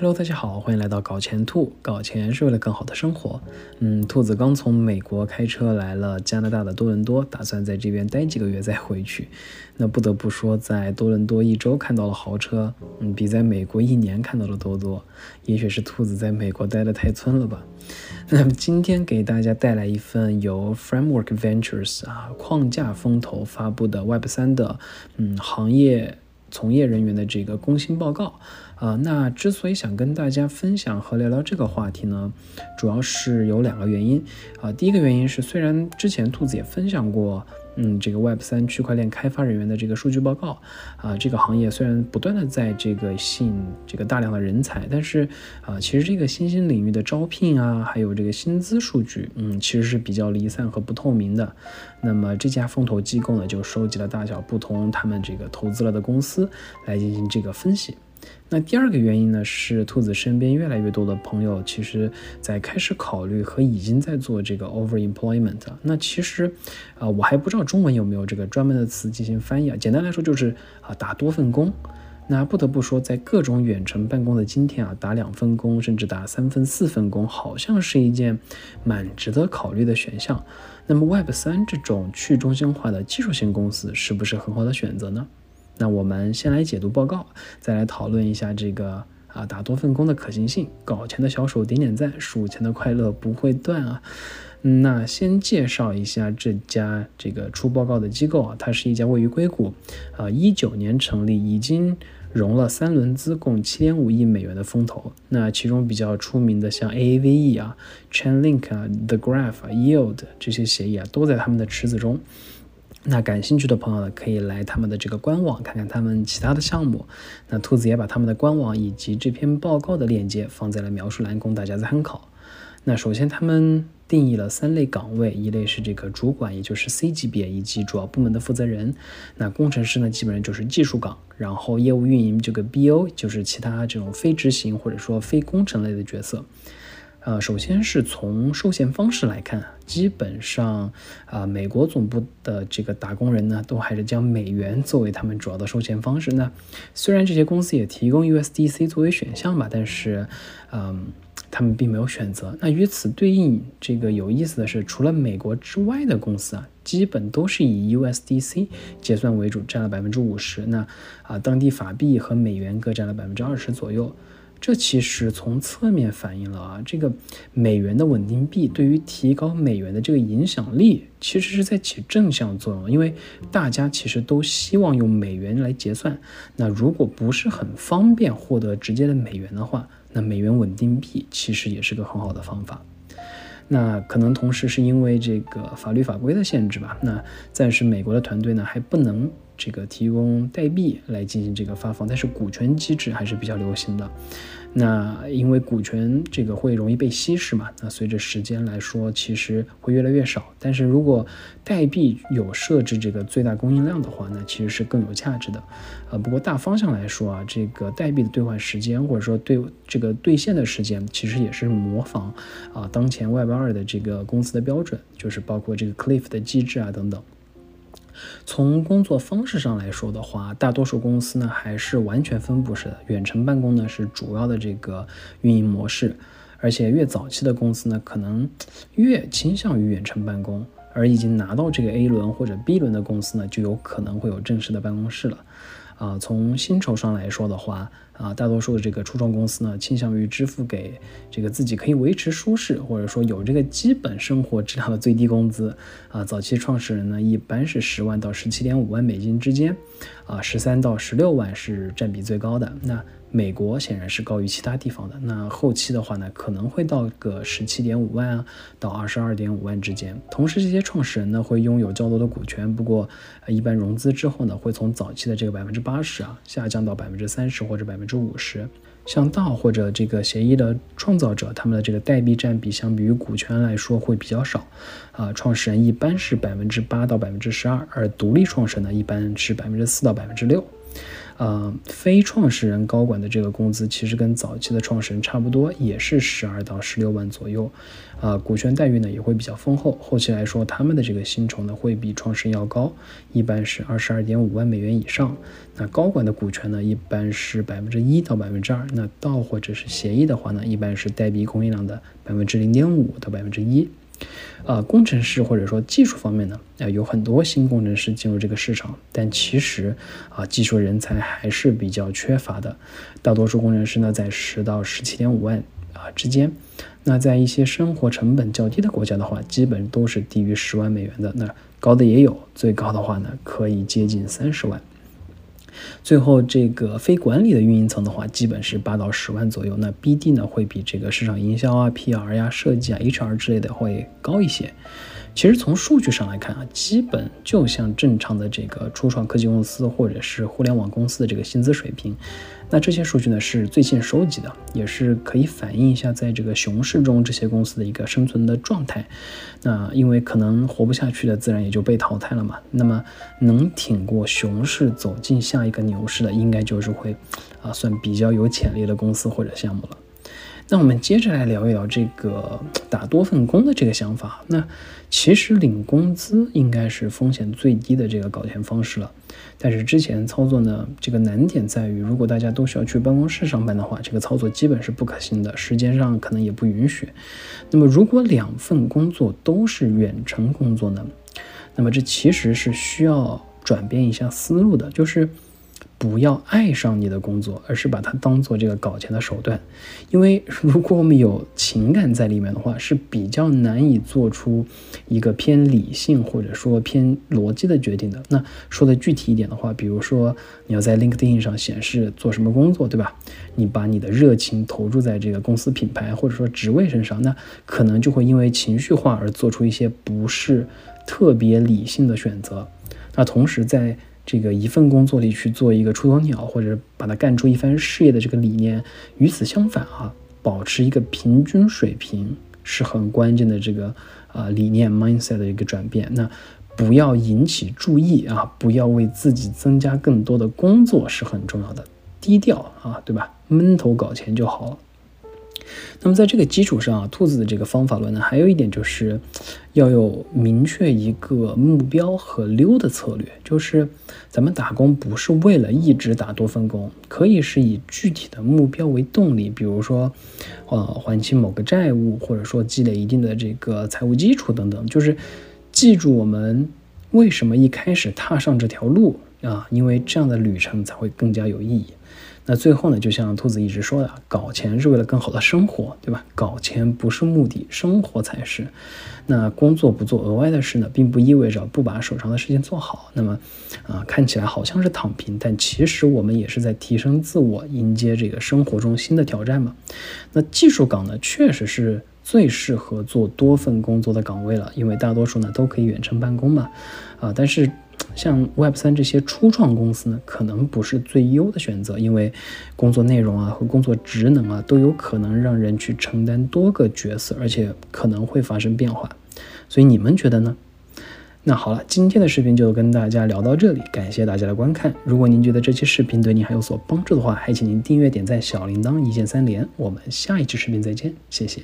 Hello，大家好，欢迎来到搞钱兔。搞钱是为了更好的生活。嗯，兔子刚从美国开车来了加拿大的多伦多，打算在这边待几个月再回去。那不得不说，在多伦多一周看到了豪车，嗯，比在美国一年看到的都多。也许是兔子在美国待的太村了吧。那么今天给大家带来一份由 Framework Ventures 啊框架风投发布的 Web 三的嗯行业从业人员的这个工薪报告。啊，那之所以想跟大家分享和聊聊这个话题呢，主要是有两个原因啊。第一个原因是，虽然之前兔子也分享过，嗯，这个 Web 三区块链开发人员的这个数据报告啊，这个行业虽然不断的在这个吸引这个大量的人才，但是啊，其实这个新兴领域的招聘啊，还有这个薪资数据，嗯，其实是比较离散和不透明的。那么这家风投机构呢，就收集了大小不同他们这个投资了的公司来进行这个分析。那第二个原因呢，是兔子身边越来越多的朋友，其实在开始考虑和已经在做这个 overemployment。那其实，啊，我还不知道中文有没有这个专门的词进行翻译啊。简单来说就是啊，打多份工。那不得不说，在各种远程办公的今天啊，打两份工，甚至打三份、四份工，好像是一件蛮值得考虑的选项。那么 Web 三这种去中心化的技术型公司，是不是很好的选择呢？那我们先来解读报告，再来讨论一下这个啊打多份工的可行性。搞钱的小手点点赞，数钱的快乐不会断啊。那先介绍一下这家这个出报告的机构啊，它是一家位于硅谷，啊一九年成立，已经融了三轮资，共七点五亿美元的风投。那其中比较出名的像 Aave 啊、Chainlink 啊、The Graph 啊、Yield 这些协议啊，都在他们的池子中。那感兴趣的朋友呢，可以来他们的这个官网看看他们其他的项目。那兔子也把他们的官网以及这篇报告的链接放在了描述栏，供大家参考。那首先，他们定义了三类岗位，一类是这个主管，也就是 C 级别以及主要部门的负责人。那工程师呢，基本上就是技术岗。然后业务运营这个 BO 就是其他这种非执行或者说非工程类的角色。呃，首先是从受限方式来看，基本上啊，美国总部的这个打工人呢，都还是将美元作为他们主要的收钱方式。那虽然这些公司也提供 USDC 作为选项吧，但是，嗯，他们并没有选择。那与此对应，这个有意思的是，除了美国之外的公司啊，基本都是以 USDC 结算为主，占了百分之五十。那啊，当地法币和美元各占了百分之二十左右。这其实从侧面反映了啊，这个美元的稳定币对于提高美元的这个影响力，其实是在起正向作用。因为大家其实都希望用美元来结算，那如果不是很方便获得直接的美元的话，那美元稳定币其实也是个很好的方法。那可能同时是因为这个法律法规的限制吧，那暂时美国的团队呢还不能。这个提供代币来进行这个发放，但是股权机制还是比较流行的。那因为股权这个会容易被稀释嘛，那随着时间来说，其实会越来越少。但是如果代币有设置这个最大供应量的话，那其实是更有价值的。呃，不过大方向来说啊，这个代币的兑换时间或者说兑这个兑现的时间，其实也是模仿啊当前 Web 二的这个公司的标准，就是包括这个 Cliff 的机制啊等等。从工作方式上来说的话，大多数公司呢还是完全分布式的，远程办公呢是主要的这个运营模式，而且越早期的公司呢，可能越倾向于远程办公，而已经拿到这个 A 轮或者 B 轮的公司呢，就有可能会有正式的办公室了。啊，从薪酬上来说的话，啊，大多数的这个初创公司呢，倾向于支付给这个自己可以维持舒适，或者说有这个基本生活质量的最低工资。啊，早期创始人呢，一般是十万到十七点五万美金之间，啊，十三到十六万是占比最高的。那美国显然是高于其他地方的。那后期的话呢，可能会到个十七点五万啊，到二十二点五万之间。同时，这些创始人呢会拥有较多的股权，不过一般融资之后呢，会从早期的这个百分之八十啊下降到百分之三十或者百分之五十。像道或者这个协议的创造者，他们的这个代币占比相比于股权来说会比较少。啊，创始人一般是百分之八到百分之十二，而独立创始人呢一般是百分之四到百分之六。呃，非创始人高管的这个工资其实跟早期的创始人差不多，也是十二到十六万左右。啊，股权待遇呢也会比较丰厚。后期来说，他们的这个薪酬呢会比创始人要高，一般是二十二点五万美元以上。那高管的股权呢一般是百分之一到百分之二。那到或者是协议的话呢，一般是代币供应量的百分之零点五到百分之一。呃，工程师或者说技术方面呢，啊，有很多新工程师进入这个市场，但其实啊，技术人才还是比较缺乏的。大多数工程师呢，在十到十七点五万啊之间。那在一些生活成本较低的国家的话，基本都是低于十万美元的。那高的也有，最高的话呢，可以接近三十万。最后，这个非管理的运营层的话，基本是八到十万左右。那 BD 呢，会比这个市场营销啊、PR 呀、设计啊、HR 之类的会高一些。其实从数据上来看啊，基本就像正常的这个初创科技公司或者是互联网公司的这个薪资水平。那这些数据呢是最近收集的，也是可以反映一下在这个熊市中这些公司的一个生存的状态。那因为可能活不下去的，自然也就被淘汰了嘛。那么能挺过熊市走进下一个牛市的，应该就是会啊算比较有潜力的公司或者项目了。那我们接着来聊一聊这个打多份工的这个想法。那其实领工资应该是风险最低的这个搞钱方式了。但是之前操作呢，这个难点在于，如果大家都需要去办公室上班的话，这个操作基本是不可行的，时间上可能也不允许。那么如果两份工作都是远程工作呢？那么这其实是需要转变一下思路的，就是。不要爱上你的工作，而是把它当做这个搞钱的手段。因为如果我们有情感在里面的话，是比较难以做出一个偏理性或者说偏逻辑的决定的。那说的具体一点的话，比如说你要在 LinkedIn 上显示做什么工作，对吧？你把你的热情投注在这个公司品牌或者说职位身上，那可能就会因为情绪化而做出一些不是特别理性的选择。那同时在这个一份工作里去做一个出头鸟，或者把它干出一番事业的这个理念，与此相反啊，保持一个平均水平是很关键的这个啊理念 mindset 的一个转变。那不要引起注意啊，不要为自己增加更多的工作是很重要的，低调啊，对吧？闷头搞钱就好了。那么在这个基础上啊，兔子的这个方法论呢，还有一点就是要有明确一个目标和溜的策略。就是咱们打工不是为了一直打多份工，可以是以具体的目标为动力，比如说，呃，还清某个债务，或者说积累一定的这个财务基础等等。就是记住我们为什么一开始踏上这条路啊，因为这样的旅程才会更加有意义。那最后呢，就像兔子一直说的，搞钱是为了更好的生活，对吧？搞钱不是目的，生活才是。那工作不做额外的事呢，并不意味着不把手上的事情做好。那么，啊，看起来好像是躺平，但其实我们也是在提升自我，迎接这个生活中新的挑战嘛。那技术岗呢，确实是最适合做多份工作的岗位了，因为大多数呢都可以远程办公嘛。啊，但是。像 Web 三这些初创公司呢，可能不是最优的选择，因为工作内容啊和工作职能啊都有可能让人去承担多个角色，而且可能会发生变化。所以你们觉得呢？那好了，今天的视频就跟大家聊到这里，感谢大家的观看。如果您觉得这期视频对您还有所帮助的话，还请您订阅、点赞、小铃铛一键三连。我们下一期视频再见，谢谢。